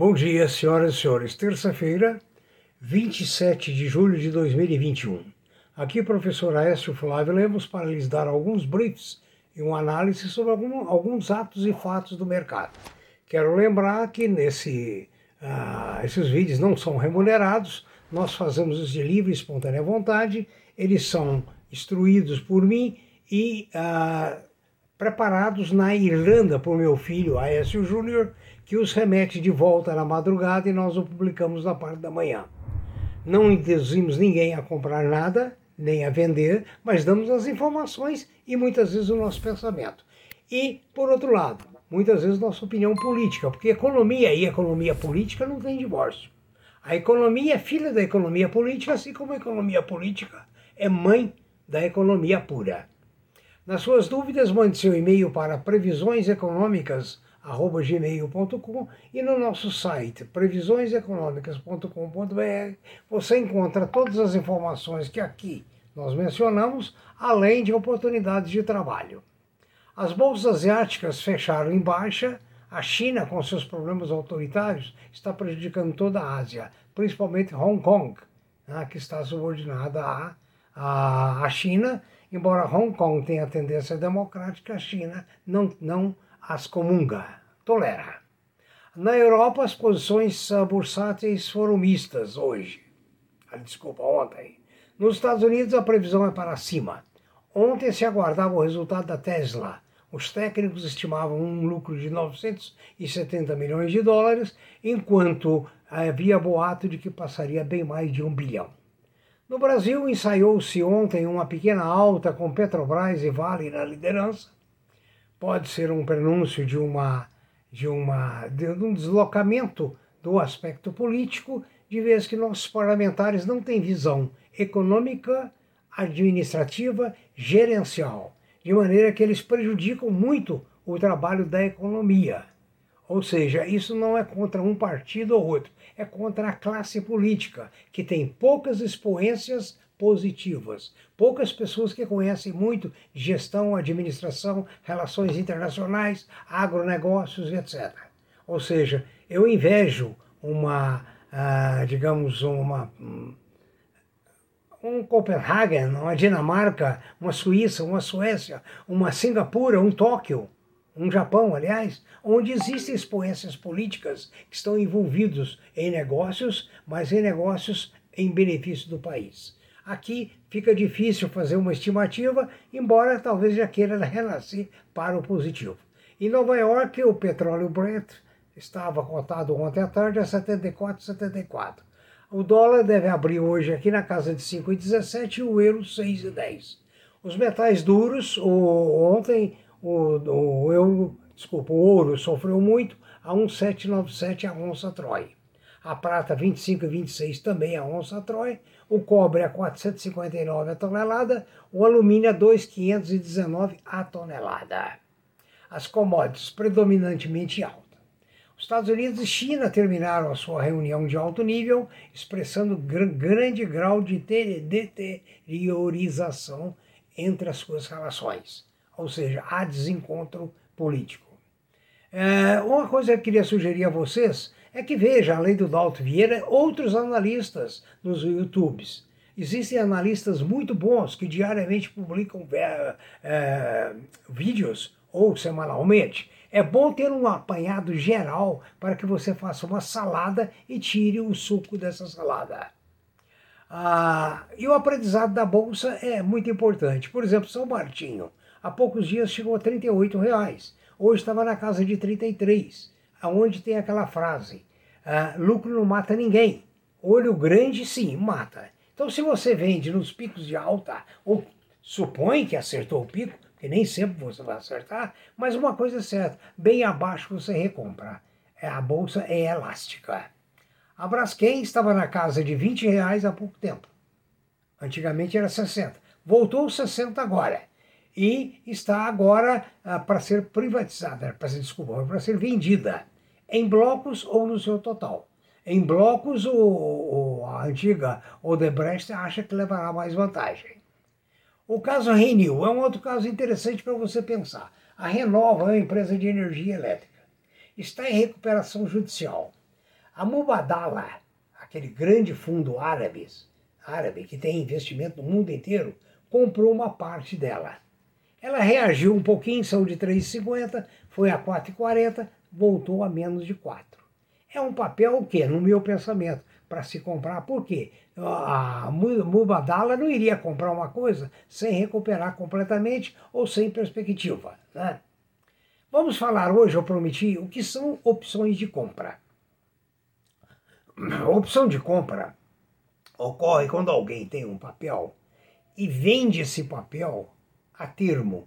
Bom dia, senhoras e senhores. Terça-feira, 27 de julho de 2021. Aqui, professor Aécio Flávio Lemos, para lhes dar alguns briefs e uma análise sobre algum, alguns atos e fatos do mercado. Quero lembrar que nesse, uh, esses vídeos não são remunerados, nós fazemos isso de livre e espontânea vontade, eles são instruídos por mim e uh, preparados na Irlanda por meu filho Aécio Júnior, que os remete de volta na madrugada e nós o publicamos na parte da manhã. Não induzimos ninguém a comprar nada, nem a vender, mas damos as informações e muitas vezes o nosso pensamento. E, por outro lado, muitas vezes nossa opinião política, porque economia e economia política não tem divórcio. A economia é filha da economia política, assim como a economia política é mãe da economia pura. Nas suas dúvidas, mande seu e-mail para previsioneseconômicas@gmail.com e no nosso site previsioneseconômicas.com.br você encontra todas as informações que aqui nós mencionamos, além de oportunidades de trabalho. As bolsas asiáticas fecharam em baixa. A China, com seus problemas autoritários, está prejudicando toda a Ásia, principalmente Hong Kong, né, que está subordinada à, à China Embora Hong Kong tenha tendência democrática, a China não, não as comunga, tolera. Na Europa, as posições bursáteis foram mistas hoje. Ah, desculpa, ontem. Nos Estados Unidos, a previsão é para cima. Ontem se aguardava o resultado da Tesla. Os técnicos estimavam um lucro de 970 milhões de dólares, enquanto havia boato de que passaria bem mais de um bilhão. No Brasil, ensaiou-se ontem uma pequena alta com Petrobras e Vale na liderança. Pode ser um prenúncio de, uma, de, uma, de um deslocamento do aspecto político, de vez que nossos parlamentares não têm visão econômica, administrativa, gerencial, de maneira que eles prejudicam muito o trabalho da economia. Ou seja, isso não é contra um partido ou outro, é contra a classe política, que tem poucas expoências positivas, poucas pessoas que conhecem muito gestão, administração, relações internacionais, agronegócios, etc. Ou seja, eu invejo uma, ah, digamos, uma um Copenhagen, uma Dinamarca, uma Suíça, uma Suécia, uma Singapura, um Tóquio, um Japão, aliás, onde existem expoências políticas que estão envolvidos em negócios, mas em negócios em benefício do país. Aqui fica difícil fazer uma estimativa, embora talvez já queira renascer para o positivo. Em Nova York, o petróleo Brent estava cotado ontem à tarde a 74,74. O dólar deve abrir hoje aqui na casa de 5,17 e o euro 6,10. Os metais duros, ontem o, o euro, desculpa, o ouro sofreu muito a 1,797 a onça Troy. A prata 25,26 também a onça Troy. O cobre a 459 a tonelada. O alumínio a 2,519 a tonelada. As commodities predominantemente altas. Os Estados Unidos e China terminaram a sua reunião de alto nível, expressando gr grande grau de deteriorização entre as suas relações ou seja, há desencontro político. É, uma coisa que eu queria sugerir a vocês é que veja, além do Dalto Vieira, outros analistas nos YouTubes. Existem analistas muito bons que diariamente publicam é, é, vídeos ou semanalmente. É bom ter um apanhado geral para que você faça uma salada e tire o suco dessa salada. Ah, e o aprendizado da bolsa é muito importante. Por exemplo, São Martinho há poucos dias chegou a 38 reais. Hoje estava na casa de 33, aonde tem aquela frase: ah, lucro não mata ninguém. Olho grande, sim, mata. Então, se você vende nos picos de alta, ou supõe que acertou o pico, porque nem sempre você vai acertar, mas uma coisa é certa, bem abaixo você recompra. É, a bolsa é elástica. A Braskem estava na casa de 20 reais há pouco tempo. Antigamente era 60. Voltou 60 agora e está agora ah, para ser privatizada, para ser, desculpa, para ser vendida em blocos ou no seu total. Em blocos, o, o, a antiga Odebrecht acha que levará mais vantagem. O caso Renew é um outro caso interessante para você pensar. A Renova é uma empresa de energia elétrica. Está em recuperação judicial. A Mubadala, aquele grande fundo árabe, árabe que tem investimento no mundo inteiro, comprou uma parte dela. Ela reagiu um pouquinho, saiu de 3,50, foi a 4,40, voltou a menos de 4. É um papel o quê? No meu pensamento, para se comprar. Por quê? A Mubadala não iria comprar uma coisa sem recuperar completamente ou sem perspectiva. Né? Vamos falar hoje, eu prometi, o que são opções de compra. Opção de compra ocorre quando alguém tem um papel e vende esse papel a termo,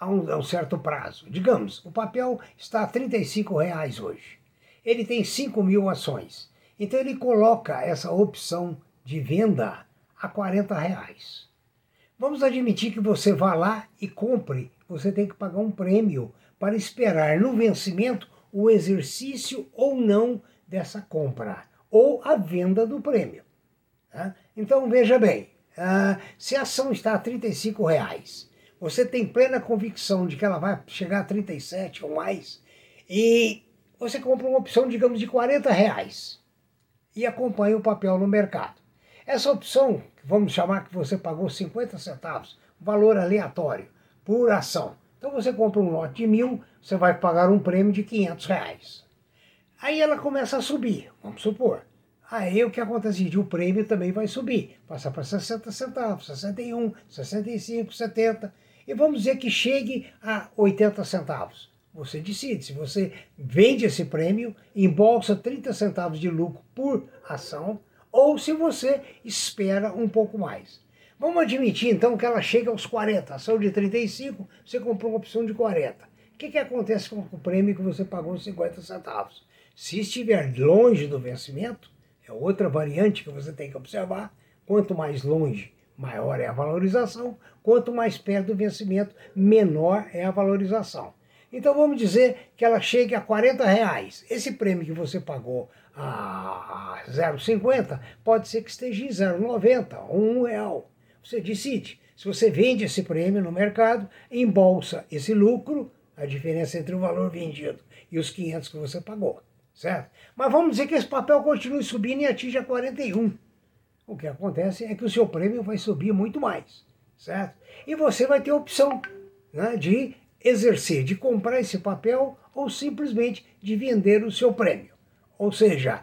a um, a um certo prazo. Digamos, o papel está a 35 reais hoje. Ele tem 5 mil ações. Então ele coloca essa opção de venda a 40 reais. Vamos admitir que você vá lá e compre. Você tem que pagar um prêmio para esperar no vencimento o exercício ou não dessa compra, ou a venda do prêmio. Tá? Então veja bem, uh, se a ação está a 35 reais, você tem plena convicção de que ela vai chegar a 37 ou mais, e você compra uma opção, digamos, de 40 reais e acompanha o papel no mercado. Essa opção, vamos chamar que você pagou 50 centavos, valor aleatório, por ação. Então você compra um lote de mil, você vai pagar um prêmio de 500 reais. Aí ela começa a subir, vamos supor. Aí o que acontece? O prêmio também vai subir, passa para 60 centavos, 61, 65, 70, e vamos dizer que chegue a 80 centavos. Você decide se você vende esse prêmio, embolsa 30 centavos de lucro por ação, ou se você espera um pouco mais. Vamos admitir então que ela chega aos 40, ação de 35, você comprou uma opção de 40. O que, que acontece com o prêmio que você pagou 50 centavos? Se estiver longe do vencimento, é outra variante que você tem que observar. Quanto mais longe, maior é a valorização. Quanto mais perto do vencimento, menor é a valorização. Então vamos dizer que ela chegue a 40 reais. Esse prêmio que você pagou a 0,50 pode ser que esteja em 0,90 ou 1 real. Você decide. Se você vende esse prêmio no mercado, embolsa esse lucro, a diferença entre o valor vendido e os 500 que você pagou, certo? Mas vamos dizer que esse papel continue subindo e atinja 41. O que acontece é que o seu prêmio vai subir muito mais, certo? E você vai ter a opção né, de exercer, de comprar esse papel ou simplesmente de vender o seu prêmio. Ou seja,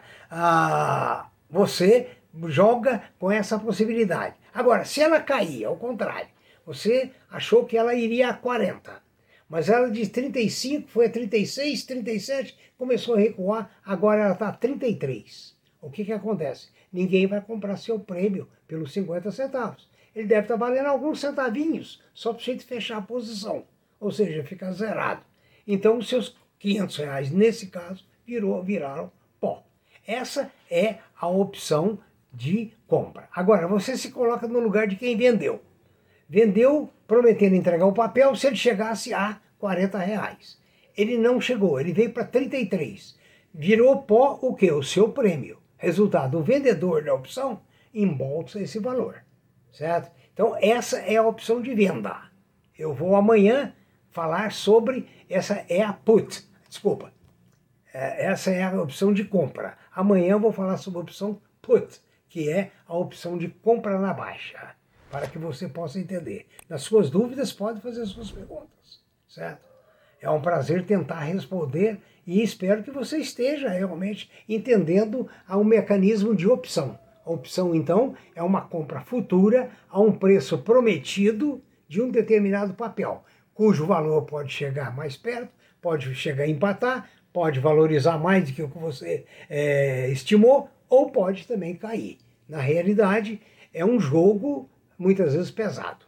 você joga com essa possibilidade. Agora, se ela cair, ao contrário, você achou que ela iria a 40, mas ela de 35 foi a 36, 37, começou a recuar, agora ela está a 33. O que, que acontece? Ninguém vai comprar seu prêmio pelos 50 centavos. Ele deve estar tá valendo alguns centavinhos, só para você fechar a posição, ou seja, fica zerado. Então, os seus 500 reais, nesse caso, virou, viraram pó. Essa é a opção de compra. Agora, você se coloca no lugar de quem vendeu. Vendeu prometendo entregar o papel se ele chegasse a 40 reais. Ele não chegou, ele veio para 33. Virou pó o que? O seu prêmio. Resultado, o vendedor da opção embolsa esse valor. Certo? Então, essa é a opção de venda. Eu vou amanhã falar sobre essa é a put. Desculpa. É, essa é a opção de compra. Amanhã eu vou falar sobre a opção put que é a opção de compra na baixa, para que você possa entender. Nas suas dúvidas, pode fazer suas perguntas, certo? É um prazer tentar responder e espero que você esteja realmente entendendo o mecanismo de opção. A opção, então, é uma compra futura a um preço prometido de um determinado papel, cujo valor pode chegar mais perto, pode chegar a empatar, pode valorizar mais do que o que você é, estimou, ou pode também cair. Na realidade, é um jogo muitas vezes pesado.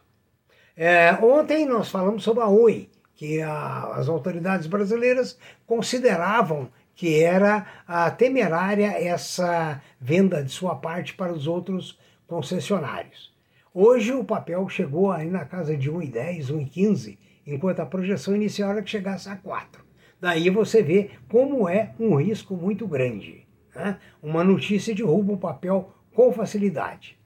É, ontem nós falamos sobre a Oi, que a, as autoridades brasileiras consideravam que era a temerária essa venda de sua parte para os outros concessionários. Hoje o papel chegou aí na casa de 1,10, 1,15, enquanto a projeção inicial era que chegasse a 4. Daí você vê como é um risco muito grande. Né? Uma notícia derruba o papel com facilidade.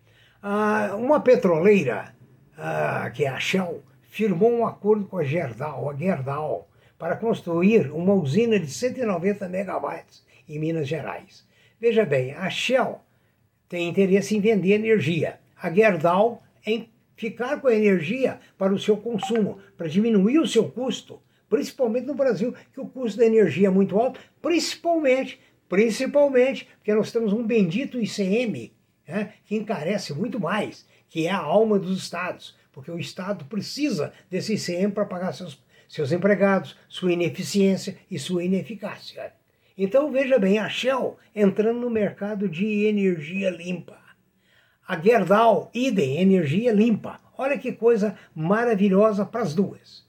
Ah, uma petroleira, ah, que é a Shell, firmou um acordo com a Gerdau, a Gerdau, para construir uma usina de 190 megawatts em Minas Gerais. Veja bem, a Shell tem interesse em vender energia, a Gerdau em ficar com a energia para o seu consumo, para diminuir o seu custo, principalmente no Brasil, que o custo da energia é muito alto, principalmente, principalmente porque nós temos um bendito ICM, né, que encarece muito mais, que é a alma dos estados, porque o estado precisa desse ICM para pagar seus, seus empregados, sua ineficiência e sua ineficácia. Então veja bem, a Shell entrando no mercado de energia limpa. A Gerdau, idem, energia limpa. Olha que coisa maravilhosa para as duas.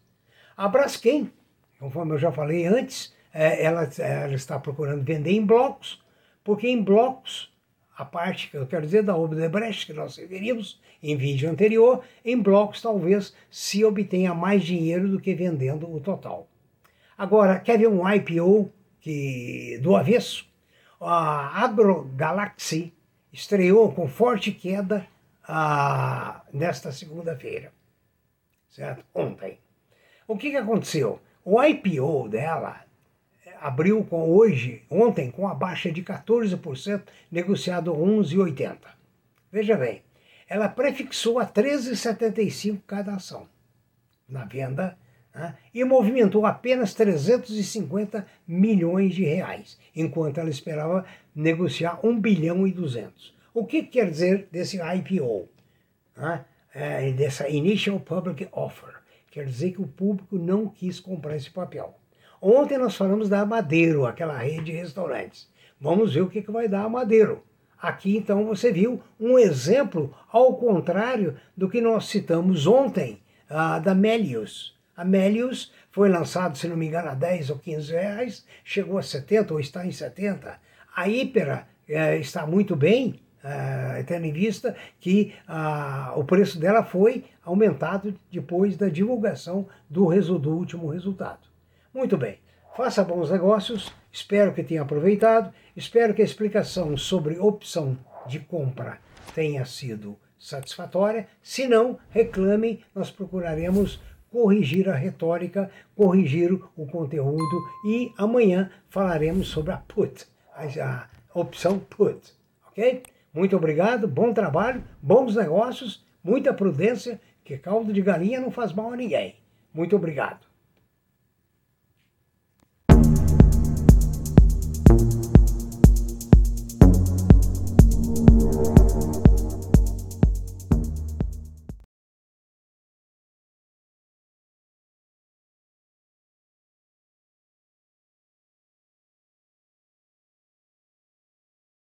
A Braskem, conforme eu já falei antes, é, ela, ela está procurando vender em blocos, porque em blocos, a parte que eu quero dizer da Odebrecht, que nós referimos em vídeo anterior, em blocos talvez se obtenha mais dinheiro do que vendendo o total. Agora, quer ver um IPO que do avesso, a AgroGalaxy estreou com forte queda ah, nesta segunda-feira, certo? Ontem. O que, que aconteceu? O IPO dela abriu com hoje, ontem, com a baixa de 14%, negociado 11,80. Veja bem, ela prefixou a 13,75 cada ação na venda né, e movimentou apenas 350 milhões de reais, enquanto ela esperava negociar 1 bilhão e 200. O que quer dizer desse IPO? Né, é, dessa Initial Public Offer? Quer dizer que o público não quis comprar esse papel. Ontem nós falamos da Madeiro, aquela rede de restaurantes. Vamos ver o que, que vai dar a Madeiro. Aqui então você viu um exemplo ao contrário do que nós citamos ontem, uh, da Melius. A Melius foi lançado, se não me engano, a 10 ou 15 reais, chegou a 70 ou está em 70. A Ípera é, está muito bem, é, tendo em vista que o preço dela foi aumentado depois da divulgação do, do último resultado. Muito bem, faça bons negócios, espero que tenha aproveitado, espero que a explicação sobre opção de compra tenha sido satisfatória. Se não, reclamem, nós procuraremos corrigir a retórica, corrigir o conteúdo e amanhã falaremos sobre a put, a, opção put, ok? Muito obrigado, bom trabalho, bons negócios, muita prudência, que caldo de galinha não faz mal a ninguém. Muito obrigado.